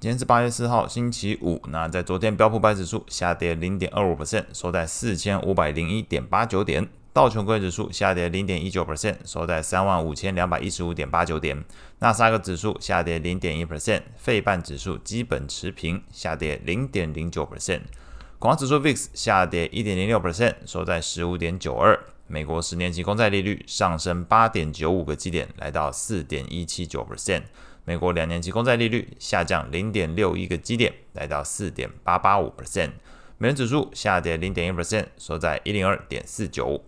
今天是八月四号，星期五。那在昨天，标普百指数下跌零点二五 percent，收在四千五百零一点八九点。道琼斯指数下跌零点一九 percent，收在三万五千两百一十五点八九点。纳斯达克指数下跌零点一 percent，费半指数基本持平，下跌零点零九 percent。恐慌指数 VIX 下跌一点零六 percent，收在十五点九二。美国十年期公债利率上升八点九五个基点，来到四点一七九 percent。美国两年期公债利率下降零点六一个基点，来到四点八八五 percent。美元指数下跌零点一 percent，收在一零二点四九。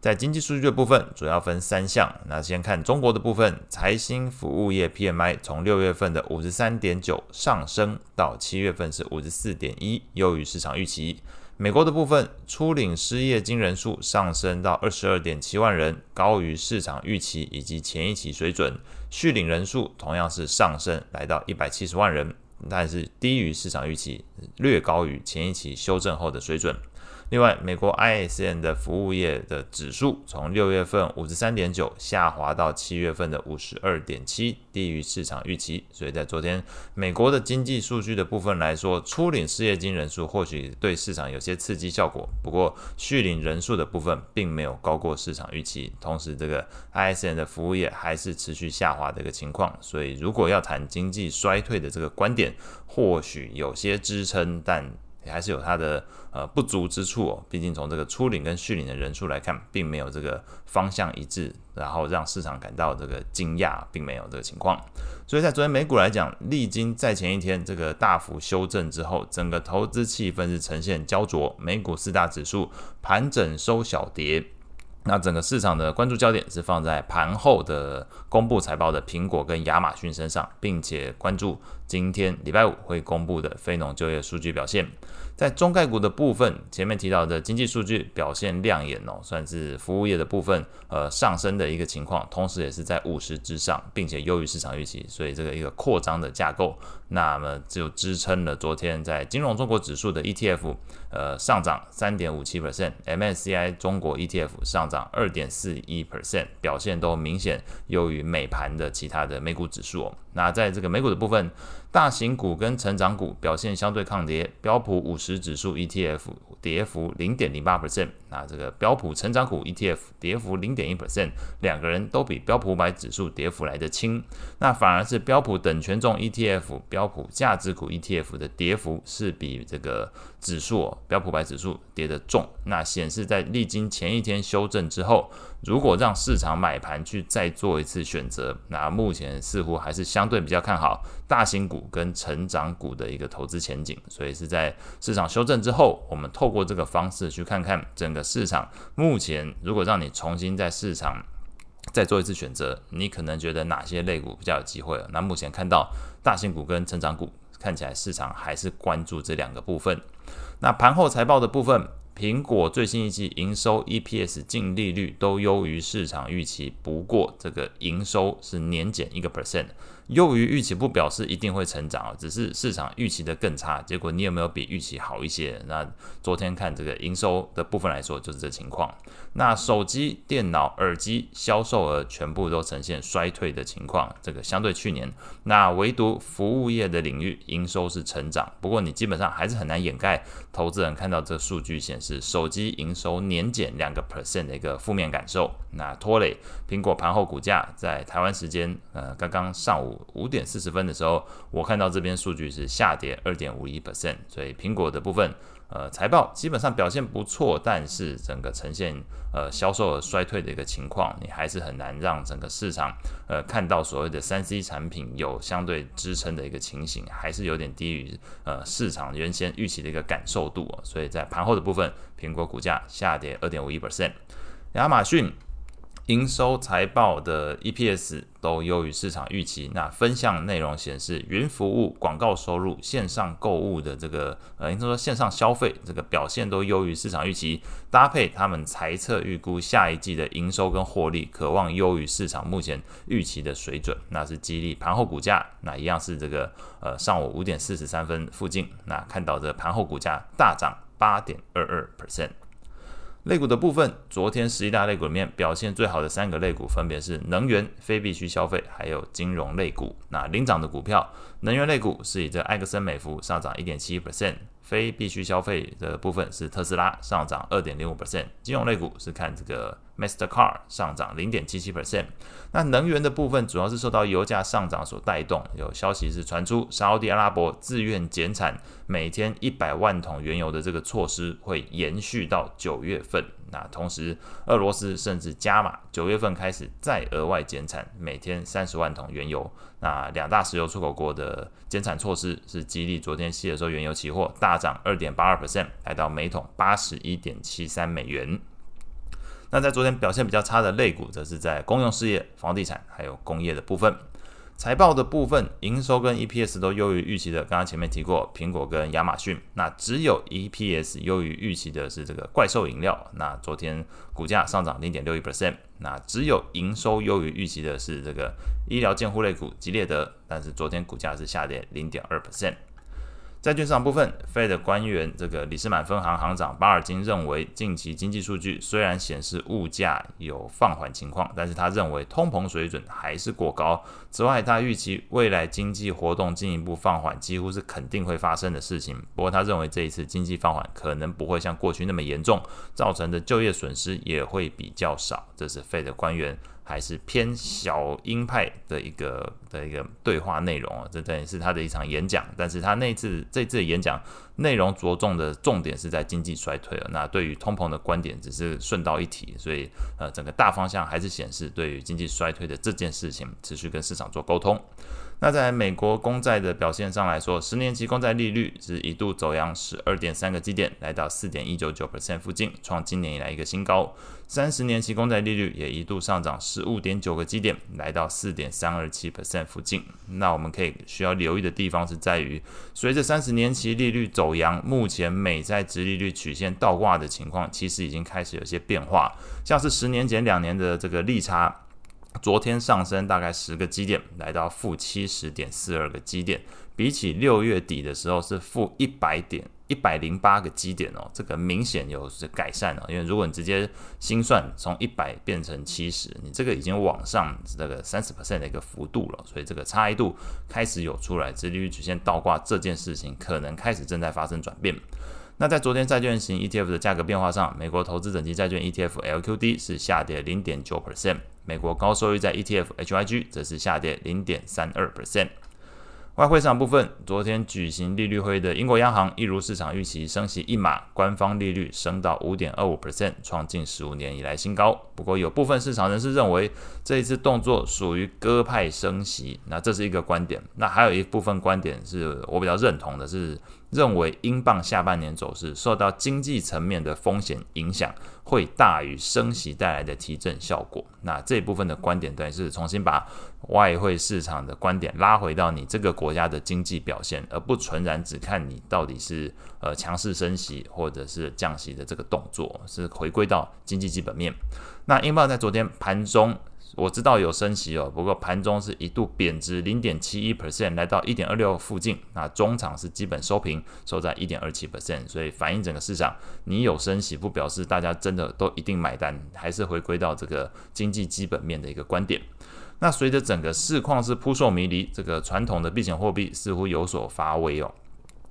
在经济数据的部分，主要分三项。那先看中国的部分，财新服务业 PMI 从六月份的五十三点九上升到七月份是五十四点一，优于市场预期。美国的部分，初领失业金人数上升到二十二点七万人，高于市场预期以及前一期水准。续领人数同样是上升，来到一百七十万人，但是低于市场预期，略高于前一期修正后的水准。另外，美国 ISM 的服务业的指数从六月份五十三点九下滑到七月份的五十二点七，低于市场预期。所以在昨天美国的经济数据的部分来说，初领失业金人数或许对市场有些刺激效果，不过续领人数的部分并没有高过市场预期。同时，这个 ISM 的服务业还是持续下滑的一个情况。所以，如果要谈经济衰退的这个观点，或许有些支撑，但。也还是有它的呃不足之处哦，毕竟从这个初领跟续领的人数来看，并没有这个方向一致，然后让市场感到这个惊讶，并没有这个情况。所以在昨天美股来讲，历经在前一天这个大幅修正之后，整个投资气氛是呈现焦灼，美股四大指数盘整收小跌。那整个市场的关注焦点是放在盘后的公布财报的苹果跟亚马逊身上，并且关注今天礼拜五会公布的非农就业数据表现。在中概股的部分，前面提到的经济数据表现亮眼哦，算是服务业的部分呃上升的一个情况，同时也是在五十之上，并且优于市场预期，所以这个一个扩张的架构，那么就支撑了昨天在金融中国指数的 ETF 呃上涨三点五七 percent，MSCI 中国 ETF 上涨二点四一 percent，表现都明显优于美盘的其他的美股指数哦。那在这个美股的部分，大型股跟成长股表现相对抗跌，标普五十指数 ETF 跌幅零点零八 percent，那这个标普成长股 ETF 跌幅零点一 percent，两个人都比标普五百指数跌幅来得轻，那反而是标普等权重 ETF、标普价值股 ETF 的跌幅是比这个指数标普五百指数跌得重，那显示在历经前一天修正之后，如果让市场买盘去再做一次选择，那目前似乎还是相对比较看好大型股跟成长股的一个投资前景，所以是在市场修正之后，我们透过这个方式去看看整个市场目前，如果让你重新在市场再做一次选择，你可能觉得哪些类股比较有机会？那目前看到大型股跟成长股，看起来市场还是关注这两个部分。那盘后财报的部分。苹果最新一季营收、EPS、净利率都优于市场预期，不过这个营收是年减一个 percent。优于预期不表示一定会成长，只是市场预期的更差。结果你有没有比预期好一些？那昨天看这个营收的部分来说，就是这情况。那手机、电脑、耳机销售额全部都呈现衰退的情况，这个相对去年。那唯独服务业的领域营收是成长，不过你基本上还是很难掩盖投资人看到这数据显示手机营收年减两个 percent 的一个负面感受。那拖累苹果盘后股价在台湾时间呃刚刚上午。五点四十分的时候，我看到这边数据是下跌二点五一 percent，所以苹果的部分，呃，财报基本上表现不错，但是整个呈现呃销售额衰退的一个情况，你还是很难让整个市场呃看到所谓的三 C 产品有相对支撑的一个情形，还是有点低于呃市场原先预期的一个感受度，所以在盘后的部分，苹果股价下跌二点五一 percent，亚马逊。营收财报的 EPS 都优于市场预期。那分项内容显示，云服务、广告收入、线上购物的这个呃，应该说线上消费这个表现都优于市场预期。搭配他们财测预估下一季的营收跟获利，渴望优于市场目前预期的水准。那是激励盘后股价，那一样是这个呃上午五点四十三分附近，那看到这盘后股价大涨八点二二 percent。类股的部分，昨天十一大类股里面表现最好的三个类股分别是能源、非必需消费，还有金融类股。那领涨的股票，能源类股是以这埃克森美孚上涨一点七一 percent。非必需消费的部分是特斯拉上涨二点零五 percent，金融类股是看这个 Mastercard 上涨零点七七 percent。那能源的部分主要是受到油价上涨所带动，有消息是传出沙乌地阿拉伯自愿减产每天一百万桶原油的这个措施会延续到九月份。那同时，俄罗斯甚至加码，九月份开始再额外减产，每天三十万桶原油。那两大石油出口国的减产措施是激励昨天西德州原油期货大涨二点八二 percent，来到每桶八十一点七三美元。那在昨天表现比较差的类股，则是在公用事业、房地产还有工业的部分。财报的部分，营收跟 EPS 都优于预期的。刚刚前面提过，苹果跟亚马逊。那只有 EPS 优于预期的是这个怪兽饮料。那昨天股价上涨零点六一 percent。那只有营收优于预期的是这个医疗健护类股吉列德。但是昨天股价是下跌零点二 percent。债券市场部分，Fed 官员这个里士满分行行长巴尔金认为，近期经济数据虽然显示物价有放缓情况，但是他认为通膨水准还是过高。此外，他预期未来经济活动进一步放缓，几乎是肯定会发生的事情。不过，他认为这一次经济放缓可能不会像过去那么严重，造成的就业损失也会比较少。这是 Fed 官员。还是偏小鹰派的一个的一个对话内容啊，这等于是他的一场演讲。但是他那次这次的演讲内容着重的重点是在经济衰退了。那对于通膨的观点只是顺道一提，所以呃整个大方向还是显示对于经济衰退的这件事情持续跟市场做沟通。那在美国公债的表现上来说，十年期公债利率是一度走扬十二点三个基点，来到四点一九九 percent 附近，创今年以来一个新高。三十年期公债利率也一度上涨十五点九个基点，来到四点三二七 percent 附近。那我们可以需要留意的地方是在于，随着三十年期利率走扬，目前美债殖利率曲线倒挂的情况，其实已经开始有些变化，像是十年减两年的这个利差。昨天上升大概十个基点，来到负七十点四二个基点，比起六月底的时候是负一百点一百零八个基点哦，这个明显有改善了。因为如果你直接心算从一百变成七十，你这个已经往上这个三十 percent 的一个幅度了，所以这个差异度开始有出来，殖利率曲线倒挂这件事情可能开始正在发生转变。那在昨天债券型 ETF 的价格变化上，美国投资等级债券 ETF LQD 是下跌零点九 percent。美国高收益债 ETF HYG 则是下跌零点三二 percent。外汇市场部分，昨天举行利率会的英国央行一如市场预期升息一码，官方利率升到五点二五 percent，创近十五年以来新高。不过有部分市场人士认为这一次动作属于鸽派升息，那这是一个观点。那还有一部分观点是我比较认同的，是。认为英镑下半年走势受到经济层面的风险影响，会大于升息带来的提振效果。那这一部分的观点，等于是重新把外汇市场的观点拉回到你这个国家的经济表现，而不纯然只看你到底是呃强势升息或者是降息的这个动作，是回归到经济基本面。那英镑在昨天盘中。我知道有升息哦，不过盘中是一度贬值零点七一 percent，来到一点二六附近。那中场是基本收平，收在一点二七 percent，所以反映整个市场，你有升息不表示大家真的都一定买单，还是回归到这个经济基本面的一个观点。那随着整个市况是扑朔迷离，这个传统的避险货币似乎有所发威哦。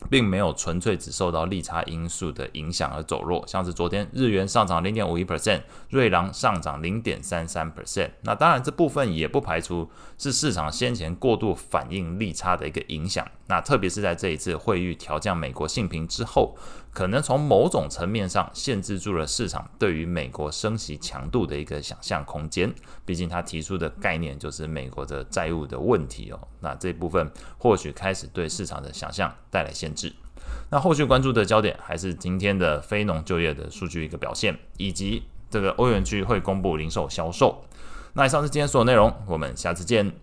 并没有纯粹只受到利差因素的影响而走弱，像是昨天日元上涨零点五一 percent，瑞郎上涨零点三三 percent。那当然这部分也不排除是市场先前过度反应利差的一个影响。那特别是在这一次惠誉调降美国信评之后。可能从某种层面上限制住了市场对于美国升息强度的一个想象空间。毕竟他提出的概念就是美国的债务的问题哦。那这部分或许开始对市场的想象带来限制。那后续关注的焦点还是今天的非农就业的数据一个表现，以及这个欧元区会公布零售销售。那以上是今天所有内容，我们下次见。